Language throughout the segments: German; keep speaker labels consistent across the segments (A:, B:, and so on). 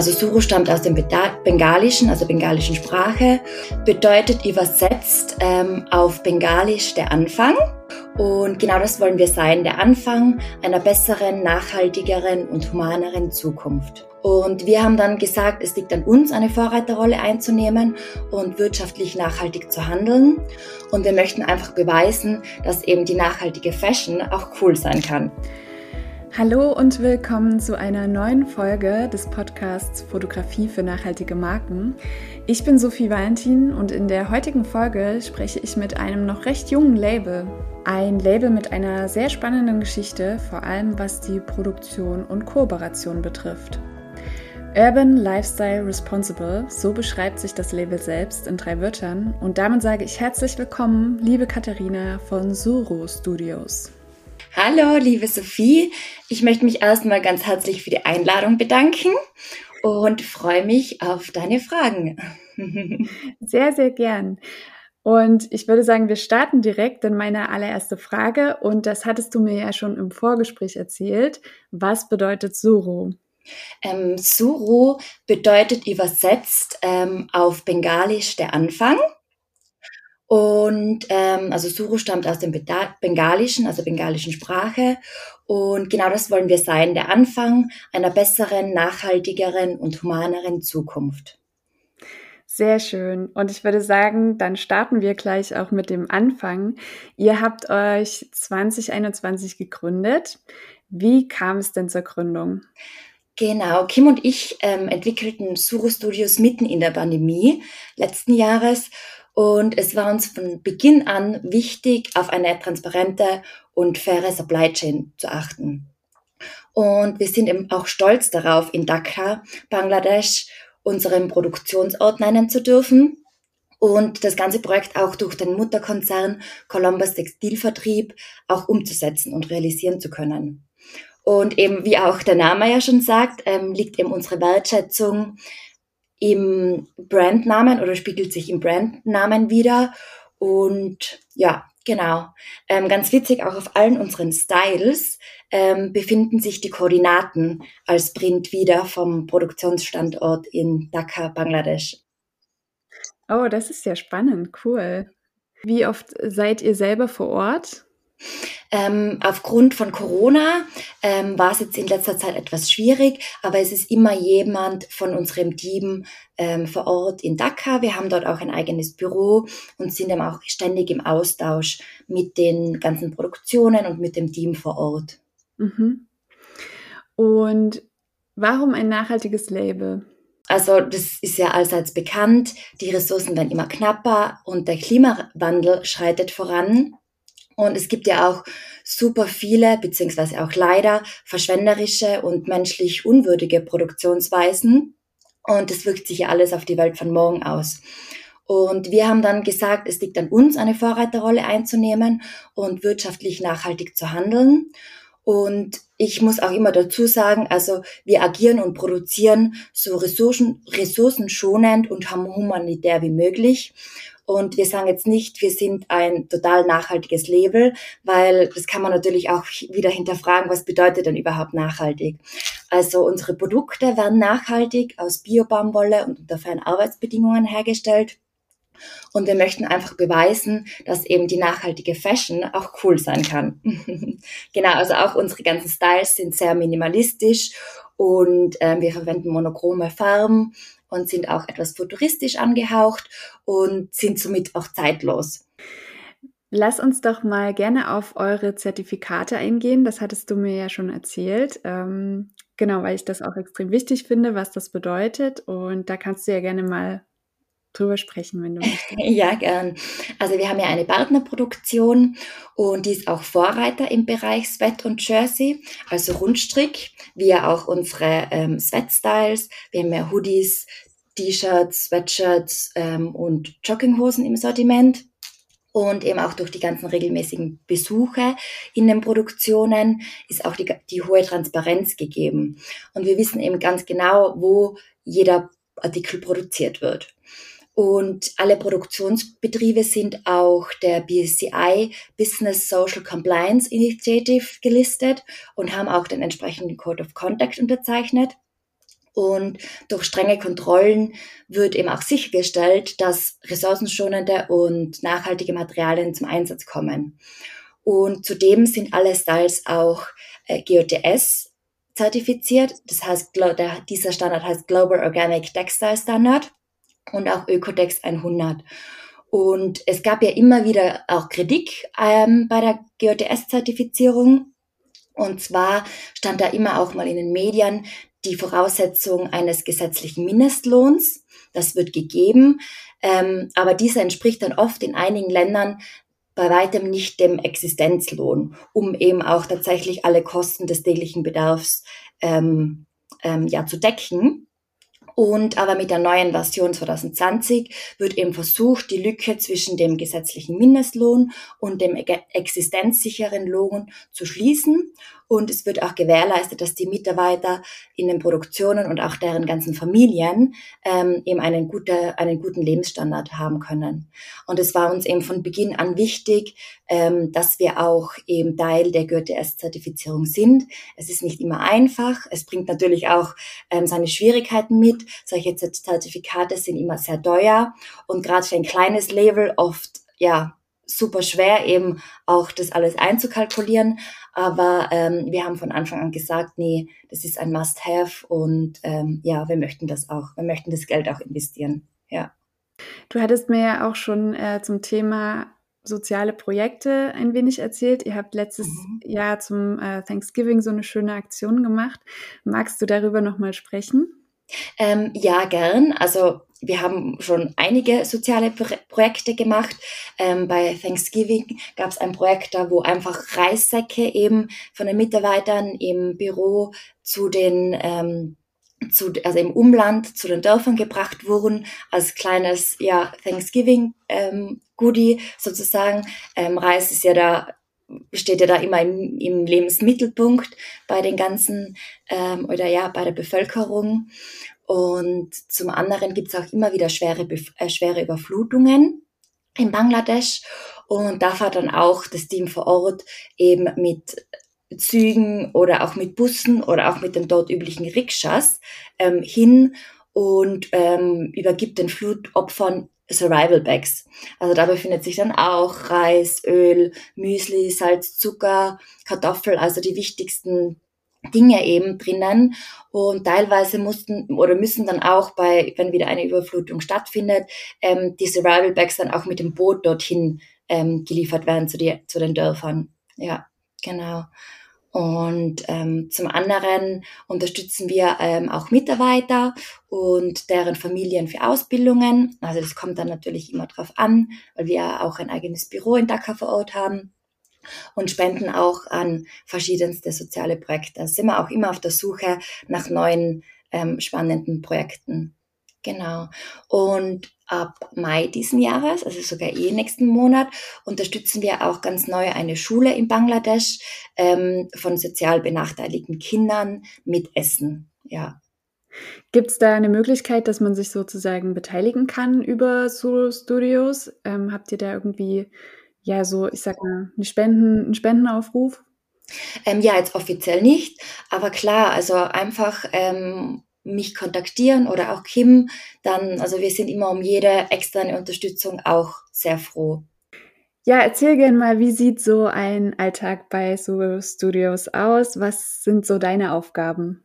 A: also Suru stammt aus dem Bengalischen, also bengalischen Sprache, bedeutet übersetzt ähm, auf Bengalisch der Anfang. Und genau das wollen wir sein, der Anfang einer besseren, nachhaltigeren und humaneren Zukunft. Und wir haben dann gesagt, es liegt an uns, eine Vorreiterrolle einzunehmen und wirtschaftlich nachhaltig zu handeln. Und wir möchten einfach beweisen, dass eben die nachhaltige Fashion auch cool sein kann.
B: Hallo und willkommen zu einer neuen Folge des Podcasts Fotografie für nachhaltige Marken. Ich bin Sophie Valentin und in der heutigen Folge spreche ich mit einem noch recht jungen Label. Ein Label mit einer sehr spannenden Geschichte, vor allem was die Produktion und Kooperation betrifft. Urban Lifestyle Responsible, so beschreibt sich das Label selbst in drei Wörtern. Und damit sage ich herzlich willkommen, liebe Katharina von Suro Studios.
A: Hallo, liebe Sophie. Ich möchte mich erstmal ganz herzlich für die Einladung bedanken und freue mich auf deine Fragen.
B: Sehr, sehr gern. Und ich würde sagen, wir starten direkt in meine allererste Frage. Und das hattest du mir ja schon im Vorgespräch erzählt. Was bedeutet Suro?
A: Ähm, Suro bedeutet übersetzt ähm, auf Bengalisch der Anfang. Und ähm, also Suru stammt aus dem Bengalischen, also bengalischen Sprache. Und genau das wollen wir sein, der Anfang einer besseren, nachhaltigeren und humaneren Zukunft.
B: Sehr schön. Und ich würde sagen, dann starten wir gleich auch mit dem Anfang. Ihr habt euch 2021 gegründet. Wie kam es denn zur Gründung?
A: Genau, Kim und ich ähm, entwickelten Suru Studios mitten in der Pandemie letzten Jahres und es war uns von Beginn an wichtig, auf eine transparente und faire Supply Chain zu achten. Und wir sind eben auch stolz darauf, in Dhaka, Bangladesch, unseren Produktionsort nennen zu dürfen und das ganze Projekt auch durch den Mutterkonzern Columbus Textilvertrieb auch umzusetzen und realisieren zu können. Und eben, wie auch der Name ja schon sagt, ähm, liegt eben unsere Wertschätzung im Brandnamen oder spiegelt sich im Brandnamen wieder. Und ja, genau. Ähm, ganz witzig, auch auf allen unseren Styles ähm, befinden sich die Koordinaten als Print wieder vom Produktionsstandort in Dhaka, Bangladesch.
B: Oh, das ist ja spannend, cool. Wie oft seid ihr selber vor Ort?
A: Ähm, aufgrund von Corona ähm, war es jetzt in letzter Zeit etwas schwierig, aber es ist immer jemand von unserem Team ähm, vor Ort in Dhaka. Wir haben dort auch ein eigenes Büro und sind dann auch ständig im Austausch mit den ganzen Produktionen und mit dem Team vor Ort.
B: Mhm. Und warum ein nachhaltiges Label?
A: Also das ist ja allseits bekannt, die Ressourcen werden immer knapper und der Klimawandel schreitet voran. Und es gibt ja auch super viele, beziehungsweise auch leider verschwenderische und menschlich unwürdige Produktionsweisen. Und das wirkt sich ja alles auf die Welt von morgen aus. Und wir haben dann gesagt, es liegt an uns, eine Vorreiterrolle einzunehmen und wirtschaftlich nachhaltig zu handeln. Und ich muss auch immer dazu sagen, also wir agieren und produzieren so ressourcen, ressourcenschonend und humanitär wie möglich. Und wir sagen jetzt nicht, wir sind ein total nachhaltiges Label, weil das kann man natürlich auch wieder hinterfragen, was bedeutet denn überhaupt nachhaltig? Also unsere Produkte werden nachhaltig aus Biobaumwolle und unter fairen Arbeitsbedingungen hergestellt. Und wir möchten einfach beweisen, dass eben die nachhaltige Fashion auch cool sein kann. genau, also auch unsere ganzen Styles sind sehr minimalistisch und äh, wir verwenden monochrome Farben und sind auch etwas futuristisch angehaucht und sind somit auch zeitlos.
B: Lass uns doch mal gerne auf eure Zertifikate eingehen. Das hattest du mir ja schon erzählt. Ähm, genau, weil ich das auch extrem wichtig finde, was das bedeutet. Und da kannst du ja gerne mal drüber sprechen, wenn du möchtest.
A: ja, gern. Also wir haben ja eine Partnerproduktion und die ist auch Vorreiter im Bereich Sweat und Jersey, also Rundstrick, wie ja auch unsere ähm, Sweat-Styles. Wir haben ja Hoodies, T-Shirts, Sweatshirts ähm, und Jogginghosen im Sortiment. Und eben auch durch die ganzen regelmäßigen Besuche in den Produktionen ist auch die, die hohe Transparenz gegeben. Und wir wissen eben ganz genau, wo jeder Artikel produziert wird. Und alle Produktionsbetriebe sind auch der BSCI Business Social Compliance Initiative gelistet und haben auch den entsprechenden Code of Conduct unterzeichnet. Und durch strenge Kontrollen wird eben auch sichergestellt, dass ressourcenschonende und nachhaltige Materialien zum Einsatz kommen. Und zudem sind alle Styles auch äh, GOTS zertifiziert. Das heißt, der, dieser Standard heißt Global Organic Textile Standard und auch Ökodex 100. Und es gab ja immer wieder auch Kritik ähm, bei der GOTS-Zertifizierung. Und zwar stand da immer auch mal in den Medien die Voraussetzung eines gesetzlichen Mindestlohns. Das wird gegeben, ähm, aber dieser entspricht dann oft in einigen Ländern bei weitem nicht dem Existenzlohn, um eben auch tatsächlich alle Kosten des täglichen Bedarfs ähm, ähm, ja zu decken. Und aber mit der neuen Version 2020 wird eben versucht, die Lücke zwischen dem gesetzlichen Mindestlohn und dem existenzsicheren Lohn zu schließen und es wird auch gewährleistet, dass die Mitarbeiter in den Produktionen und auch deren ganzen Familien ähm, eben einen, gute, einen guten Lebensstandard haben können. Und es war uns eben von Beginn an wichtig, ähm, dass wir auch eben Teil der GTS-Zertifizierung sind. Es ist nicht immer einfach. Es bringt natürlich auch ähm, seine Schwierigkeiten mit. Solche Zertifikate sind immer sehr teuer und gerade für ein kleines Level oft ja super schwer, eben auch das alles einzukalkulieren. Aber ähm, wir haben von Anfang an gesagt, nee, das ist ein Must-Have und ähm, ja, wir möchten das auch. Wir möchten das Geld auch investieren. Ja.
B: Du hattest mir ja auch schon äh, zum Thema soziale Projekte ein wenig erzählt. Ihr habt letztes mhm. Jahr zum äh, Thanksgiving so eine schöne Aktion gemacht. Magst du darüber nochmal sprechen?
A: Ähm, ja, gern. Also wir haben schon einige soziale Pro Projekte gemacht. Ähm, bei Thanksgiving gab es ein Projekt da, wo einfach Reissäcke eben von den Mitarbeitern im Büro zu den ähm, zu, also im Umland zu den Dörfern gebracht wurden als kleines ja Thanksgiving ähm, Goodie sozusagen. Ähm, Reis ist ja da steht ja da immer im, im Lebensmittelpunkt bei den ganzen ähm, oder ja bei der Bevölkerung. Und zum anderen gibt es auch immer wieder schwere, äh, schwere Überflutungen in Bangladesch. Und da fährt dann auch das Team vor Ort eben mit Zügen oder auch mit Bussen oder auch mit den dort üblichen Rikschas ähm, hin und ähm, übergibt den Flutopfern Survival Bags. Also da befindet sich dann auch Reis, Öl, Müsli, Salz, Zucker, Kartoffel, also die wichtigsten Dinge eben drinnen. Und teilweise mussten oder müssen dann auch bei, wenn wieder eine Überflutung stattfindet, ähm, die Survival Bags dann auch mit dem Boot dorthin ähm, geliefert werden zu, die, zu den Dörfern. Ja, genau. Und ähm, zum anderen unterstützen wir ähm, auch Mitarbeiter und deren Familien für Ausbildungen. Also das kommt dann natürlich immer drauf an, weil wir auch ein eigenes Büro in Dakar vor Ort haben und spenden auch an verschiedenste soziale Projekte. Da sind wir auch immer auf der Suche nach neuen ähm, spannenden Projekten. Genau. Und ab Mai diesen Jahres, also sogar eh nächsten Monat, unterstützen wir auch ganz neu eine Schule in Bangladesch ähm, von sozial benachteiligten Kindern mit Essen. Ja.
B: Gibt es da eine Möglichkeit, dass man sich sozusagen beteiligen kann über Solo Studios? Ähm, habt ihr da irgendwie, ja, so, ich sag mal, einen, Spenden, einen Spendenaufruf?
A: Ähm, ja, jetzt offiziell nicht, aber klar, also einfach ähm, mich kontaktieren oder auch Kim, dann, also wir sind immer um jede externe Unterstützung auch sehr froh.
B: Ja, erzähl gerne mal, wie sieht so ein Alltag bei Solo Studios aus? Was sind so deine Aufgaben?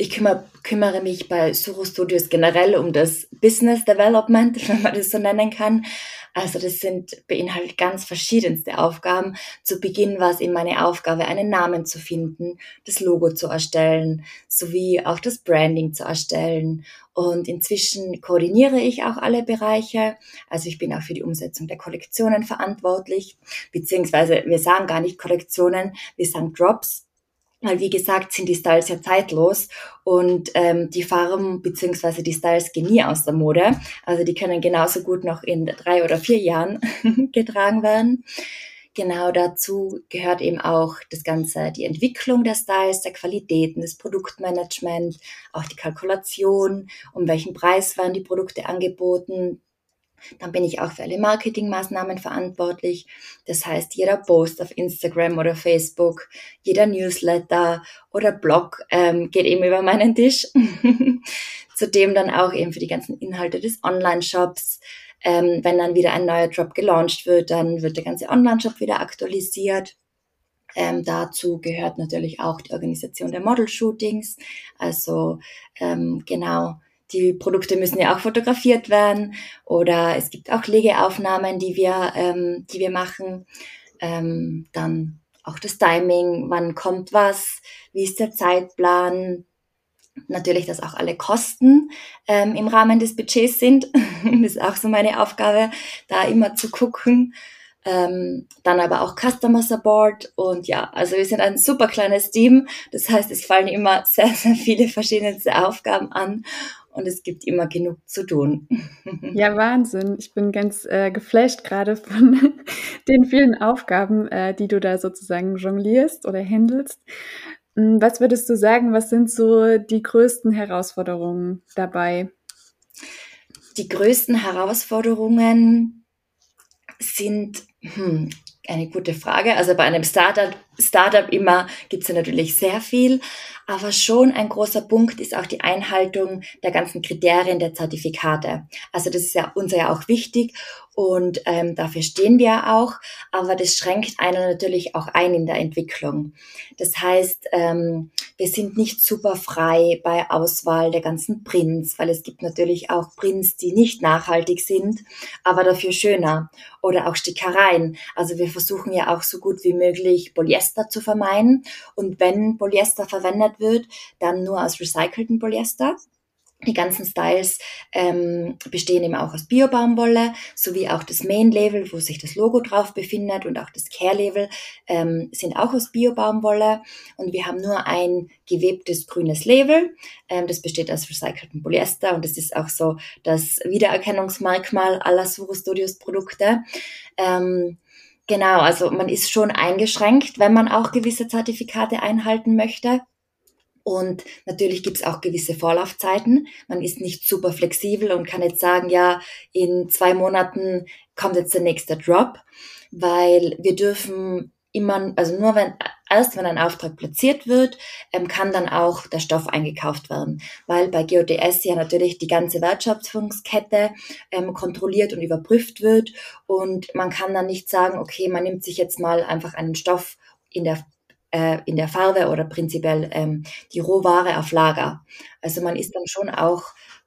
A: Ich kümmere, kümmere mich bei Suro Studios generell um das Business Development, wenn man das so nennen kann. Also das sind beinhaltet ganz verschiedenste Aufgaben. Zu Beginn war es eben meine Aufgabe, einen Namen zu finden, das Logo zu erstellen, sowie auch das Branding zu erstellen. Und inzwischen koordiniere ich auch alle Bereiche. Also ich bin auch für die Umsetzung der Kollektionen verantwortlich, beziehungsweise wir sagen gar nicht Kollektionen, wir sagen Drops weil wie gesagt sind die Styles ja zeitlos und ähm, die Farben beziehungsweise die Styles gehen nie aus der Mode. Also die können genauso gut noch in drei oder vier Jahren getragen werden. Genau dazu gehört eben auch das Ganze, die Entwicklung der Styles, der Qualitäten, das Produktmanagement, auch die Kalkulation, um welchen Preis werden die Produkte angeboten, Dann bin ich auch für alle Marketingmaßnahmen verantwortlich. Das heißt, jeder Post auf Instagram oder Facebook, jeder Newsletter oder Blog ähm, geht eben über meinen Tisch. Zudem dann auch eben für die ganzen Inhalte des Online-Shops. Ähm, wenn dann wieder ein neuer Drop gelauncht wird, dann wird der ganze Online-Shop wieder aktualisiert. Ähm, dazu gehört natürlich auch die Organisation der Model-Shootings. Also ähm, genau, die Produkte müssen ja auch fotografiert werden oder es gibt auch Legeaufnahmen, die wir, ähm, die wir machen. Ähm, dann auch das Timing, wann kommt was, wie ist der Zeitplan. Natürlich, dass auch alle Kosten ähm, im Rahmen des Budgets sind. das ist auch so meine Aufgabe, da immer zu gucken. Ähm, dann aber auch Customer Support und ja, also wir sind ein super kleines Team. Das heißt, es fallen immer sehr, sehr viele verschiedenste Aufgaben an und es gibt immer genug zu tun.
B: Ja, Wahnsinn. Ich bin ganz äh, geflasht gerade von den vielen Aufgaben, äh, die du da sozusagen jonglierst oder handelst. Hm, was würdest du sagen, was sind so die größten Herausforderungen dabei?
A: Die größten Herausforderungen sind hm, eine gute Frage. Also bei einem Startup, Startup immer gibt es ja natürlich sehr viel, aber schon ein großer Punkt ist auch die Einhaltung der ganzen Kriterien der Zertifikate. Also das ist ja uns ja auch wichtig und ähm, dafür stehen wir auch, aber das schränkt einen natürlich auch ein in der Entwicklung. Das heißt, ähm, wir sind nicht super frei bei Auswahl der ganzen Prints, weil es gibt natürlich auch Prints, die nicht nachhaltig sind, aber dafür schöner. Oder auch Stickereien. Also wir versuchen ja auch so gut wie möglich Polyester zu vermeiden. Und wenn Polyester verwendet wird, dann nur aus recyceltem Polyester. Die ganzen Styles ähm, bestehen eben auch aus Bio-Baumwolle, sowie auch das Main-Label, wo sich das Logo drauf befindet und auch das Care-Label ähm, sind auch aus Bio-Baumwolle. Und wir haben nur ein gewebtes grünes Label. Ähm, das besteht aus recyceltem Polyester und das ist auch so das Wiedererkennungsmerkmal aller Suro Studios Produkte. Ähm, genau, also man ist schon eingeschränkt, wenn man auch gewisse Zertifikate einhalten möchte. Und natürlich gibt es auch gewisse Vorlaufzeiten. Man ist nicht super flexibel und kann jetzt sagen, ja, in zwei Monaten kommt jetzt der nächste Drop, weil wir dürfen immer, also nur wenn, erst wenn ein Auftrag platziert wird, ähm, kann dann auch der Stoff eingekauft werden. Weil bei GOTS ja natürlich die ganze Wertschöpfungskette ähm, kontrolliert und überprüft wird und man kann dann nicht sagen, okay, man nimmt sich jetzt mal einfach einen Stoff in der äh, in der Farbe oder prinzipiell ähm, die Rohware auf Lager. Also man ist dann schon auch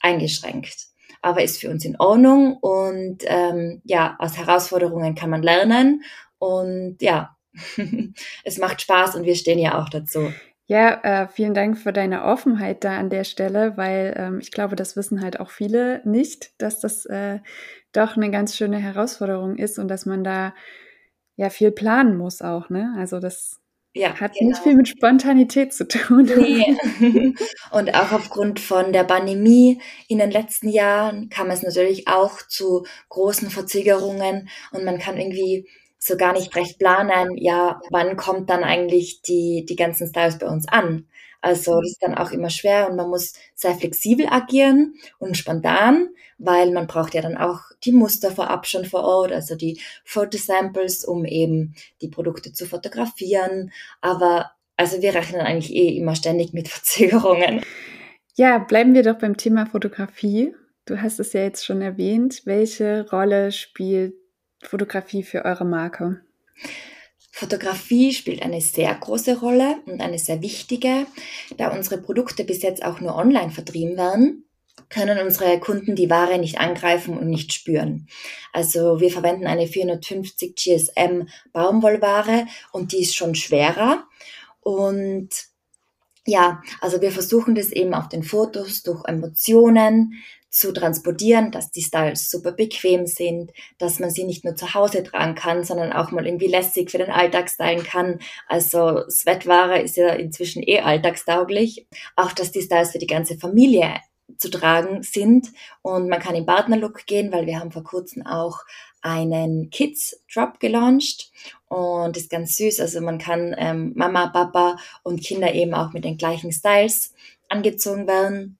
A: eingeschränkt. Aber ist für uns in Ordnung und ähm, ja, aus Herausforderungen kann man lernen und ja, es macht Spaß und wir stehen ja auch dazu.
B: Ja, äh, vielen Dank für deine Offenheit da an der Stelle, weil ähm, ich glaube, das wissen halt auch viele nicht, dass das äh, doch eine ganz schöne Herausforderung ist und dass man da ja viel planen muss auch, ne? Also das ja, Hat genau. nicht viel mit Spontanität zu tun. Nee.
A: Und auch aufgrund von der Pandemie in den letzten Jahren kam es natürlich auch zu großen Verzögerungen und man kann irgendwie so gar nicht recht planen, ja, wann kommt dann eigentlich die, die ganzen Styles bei uns an. Also das ist dann auch immer schwer und man muss sehr flexibel agieren und spontan, weil man braucht ja dann auch die Muster vorab schon vor Ort, also die Fotosamples, um eben die Produkte zu fotografieren. Aber also wir rechnen eigentlich eh immer ständig mit Verzögerungen.
B: Ja, bleiben wir doch beim Thema Fotografie. Du hast es ja jetzt schon erwähnt. Welche Rolle spielt Fotografie für eure Marke?
A: Fotografie spielt eine sehr große Rolle und eine sehr wichtige. Da unsere Produkte bis jetzt auch nur online vertrieben werden, können unsere Kunden die Ware nicht angreifen und nicht spüren. Also wir verwenden eine 450 GSM Baumwollware und die ist schon schwerer. Und ja, also wir versuchen das eben auf den Fotos durch Emotionen, zu transportieren, dass die Styles super bequem sind, dass man sie nicht nur zu Hause tragen kann, sondern auch mal irgendwie lässig für den Alltag stylen kann. Also Sweatware ist ja inzwischen eh alltagstauglich. Auch, dass die Styles für die ganze Familie zu tragen sind und man kann im Partnerlook gehen, weil wir haben vor kurzem auch einen Kids Drop gelauncht und ist ganz süß. Also man kann ähm, Mama, Papa und Kinder eben auch mit den gleichen Styles angezogen werden.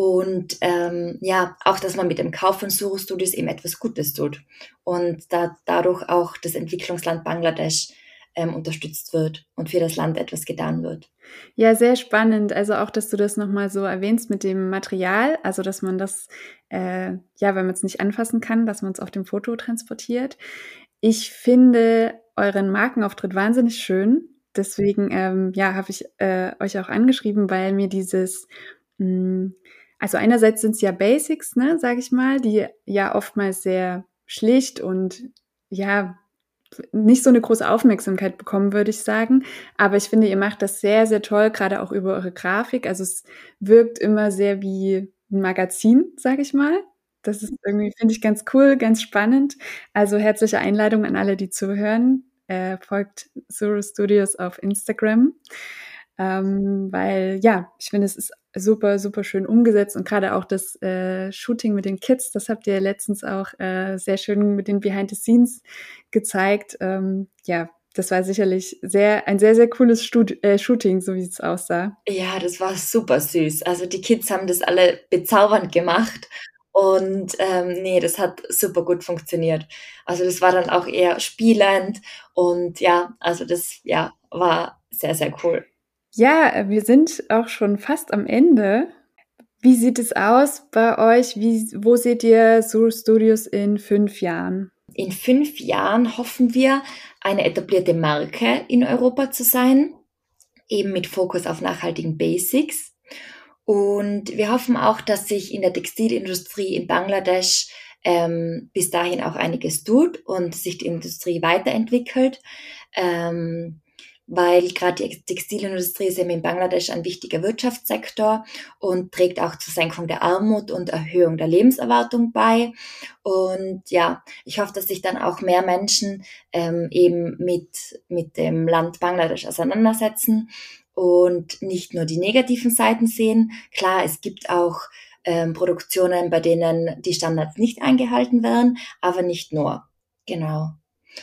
A: Und ähm, ja, auch, dass man mit dem Kauf von Suru Studios eben etwas Gutes tut und da, dadurch auch das Entwicklungsland Bangladesch ähm, unterstützt wird und für das Land etwas getan wird.
B: Ja, sehr spannend. Also auch, dass du das nochmal so erwähnst mit dem Material, also dass man das, äh, ja, wenn man es nicht anfassen kann, dass man es auf dem Foto transportiert. Ich finde euren Markenauftritt wahnsinnig schön. Deswegen, ähm, ja, habe ich äh, euch auch angeschrieben, weil mir dieses, mh, hm, also einerseits sind es ja Basics, ne, sage ich mal, die ja oftmals sehr schlicht und ja nicht so eine große Aufmerksamkeit bekommen, würde ich sagen. Aber ich finde, ihr macht das sehr, sehr toll, gerade auch über eure Grafik. Also es wirkt immer sehr wie ein Magazin, sage ich mal. Das ist irgendwie, finde ich, ganz cool, ganz spannend. Also herzliche Einladung an alle, die zuhören. Äh, folgt Zero Studios auf Instagram. Ähm, weil ja, ich finde, es ist super, super schön umgesetzt und gerade auch das äh, Shooting mit den Kids, das habt ihr letztens auch äh, sehr schön mit den Behind the Scenes gezeigt. Ähm, ja, das war sicherlich sehr, ein sehr, sehr cooles Stud äh, Shooting, so wie es aussah.
A: Ja, das war super süß. Also die Kids haben das alle bezaubernd gemacht und ähm, nee, das hat super gut funktioniert. Also das war dann auch eher spielend und ja, also das ja war sehr, sehr cool.
B: Ja, wir sind auch schon fast am Ende. Wie sieht es aus bei euch? Wie, wo seht ihr Sur Studios in fünf Jahren?
A: In fünf Jahren hoffen wir, eine etablierte Marke in Europa zu sein, eben mit Fokus auf nachhaltigen Basics. Und wir hoffen auch, dass sich in der Textilindustrie in Bangladesch ähm, bis dahin auch einiges tut und sich die Industrie weiterentwickelt. Ähm, weil gerade die Textilindustrie ist eben in Bangladesch ein wichtiger Wirtschaftssektor und trägt auch zur Senkung der Armut und Erhöhung der Lebenserwartung bei. Und ja, ich hoffe, dass sich dann auch mehr Menschen ähm, eben mit, mit dem Land Bangladesch auseinandersetzen und nicht nur die negativen Seiten sehen. Klar, es gibt auch ähm, Produktionen, bei denen die Standards nicht eingehalten werden, aber nicht nur. Genau.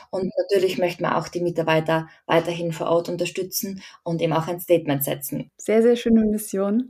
A: Und natürlich möchten wir auch die Mitarbeiter weiterhin vor Ort unterstützen und eben auch ein Statement setzen.
B: Sehr, sehr schöne Mission.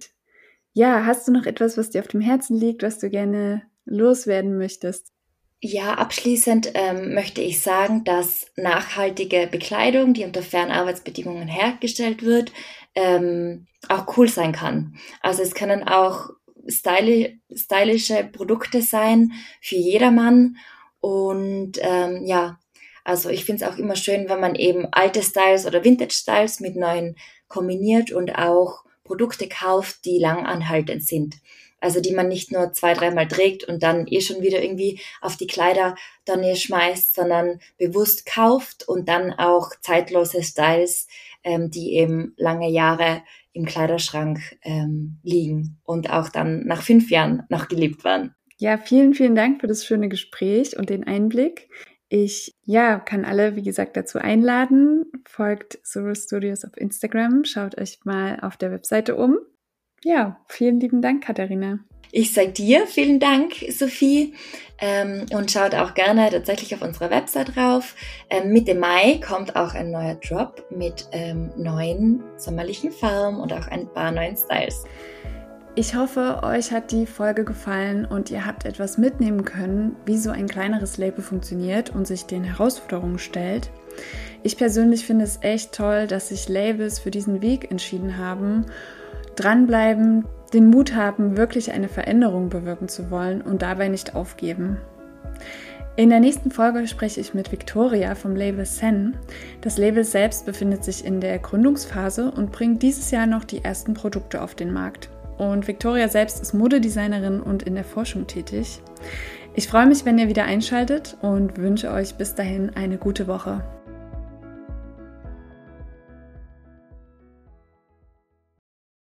B: Ja, hast du noch etwas, was dir auf dem Herzen liegt, was du gerne loswerden möchtest?
A: Ja, abschließend ähm, möchte ich sagen, dass nachhaltige Bekleidung, die unter fairen Arbeitsbedingungen hergestellt wird, ähm, auch cool sein kann. Also es können auch styli stylische Produkte sein für jedermann und ähm, ja, also ich finde es auch immer schön, wenn man eben alte Styles oder Vintage-Styles mit neuen kombiniert und auch Produkte kauft, die langanhaltend sind. Also die man nicht nur zwei, dreimal trägt und dann eh schon wieder irgendwie auf die Kleider dann eh schmeißt, sondern bewusst kauft und dann auch zeitlose Styles, ähm, die eben lange Jahre im Kleiderschrank ähm, liegen und auch dann nach fünf Jahren noch geliebt werden.
B: Ja, vielen, vielen Dank für das schöne Gespräch und den Einblick. Ich ja, kann alle, wie gesagt, dazu einladen. Folgt Zoro Studios auf Instagram. Schaut euch mal auf der Webseite um. Ja, vielen lieben Dank, Katharina.
A: Ich sage dir vielen Dank, Sophie. Ähm, und schaut auch gerne tatsächlich auf unserer Website drauf. Ähm, Mitte Mai kommt auch ein neuer Drop mit ähm, neuen sommerlichen Farben und auch ein paar neuen Styles.
B: Ich hoffe, euch hat die Folge gefallen und ihr habt etwas mitnehmen können, wie so ein kleineres Label funktioniert und sich den Herausforderungen stellt. Ich persönlich finde es echt toll, dass sich Labels für diesen Weg entschieden haben, dranbleiben, den Mut haben, wirklich eine Veränderung bewirken zu wollen und dabei nicht aufgeben. In der nächsten Folge spreche ich mit Victoria vom Label Sen. Das Label selbst befindet sich in der Gründungsphase und bringt dieses Jahr noch die ersten Produkte auf den Markt. Und Victoria selbst ist Modedesignerin und in der Forschung tätig. Ich freue mich, wenn ihr wieder einschaltet und wünsche euch bis dahin eine gute Woche.